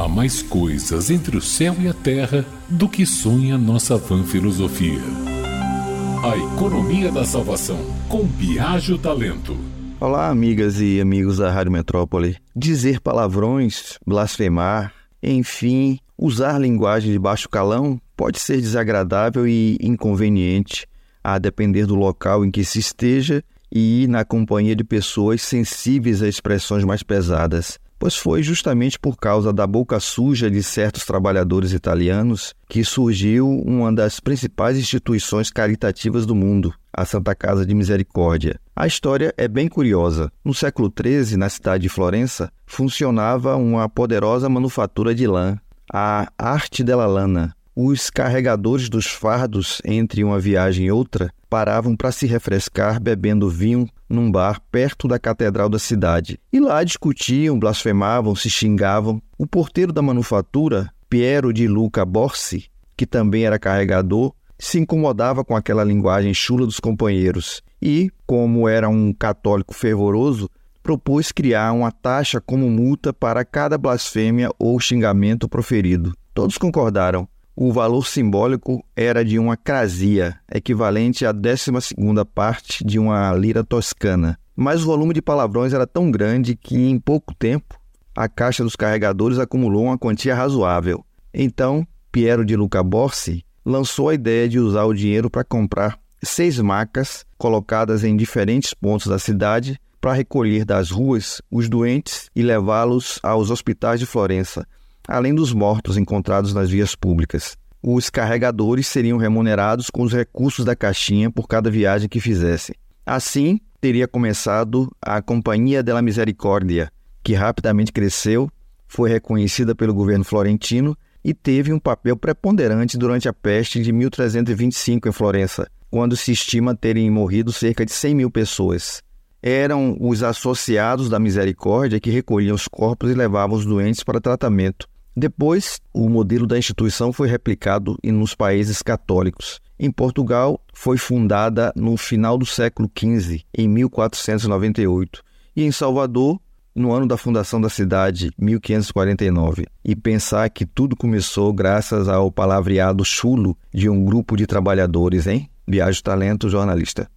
Há mais coisas entre o céu e a terra do que sonha nossa vã filosofia. A economia da salvação, com Biagio Talento. Olá, amigas e amigos da Rádio Metrópole. Dizer palavrões, blasfemar, enfim, usar linguagem de baixo calão pode ser desagradável e inconveniente, a depender do local em que se esteja e na companhia de pessoas sensíveis a expressões mais pesadas pois foi justamente por causa da boca suja de certos trabalhadores italianos que surgiu uma das principais instituições caritativas do mundo, a Santa Casa de Misericórdia. A história é bem curiosa. No século XIII, na cidade de Florença, funcionava uma poderosa manufatura de lã, a Arte della Lana, os carregadores dos fardos entre uma viagem e outra paravam para se refrescar bebendo vinho num bar perto da catedral da cidade. E lá discutiam, blasfemavam, se xingavam. O porteiro da manufatura, Piero de Luca Borsi, que também era carregador, se incomodava com aquela linguagem chula dos companheiros e, como era um católico fervoroso, propôs criar uma taxa como multa para cada blasfêmia ou xingamento proferido. Todos concordaram o valor simbólico era de uma crasia, equivalente à décima segunda parte de uma lira toscana. Mas o volume de palavrões era tão grande que, em pouco tempo, a caixa dos carregadores acumulou uma quantia razoável. Então, Piero de Luca Borsi lançou a ideia de usar o dinheiro para comprar seis macas colocadas em diferentes pontos da cidade para recolher das ruas os doentes e levá-los aos hospitais de Florença, além dos mortos encontrados nas vias públicas. Os carregadores seriam remunerados com os recursos da caixinha por cada viagem que fizessem. Assim, teria começado a Companhia della Misericórdia, que rapidamente cresceu, foi reconhecida pelo governo florentino e teve um papel preponderante durante a peste de 1325 em Florença, quando se estima terem morrido cerca de 100 mil pessoas. Eram os associados da misericórdia que recolhiam os corpos e levavam os doentes para tratamento. Depois, o modelo da instituição foi replicado nos países católicos. Em Portugal, foi fundada no final do século XV, em 1498, e em Salvador, no ano da fundação da cidade, 1549. E pensar que tudo começou graças ao palavreado chulo de um grupo de trabalhadores, hein? Viagem Talento Jornalista.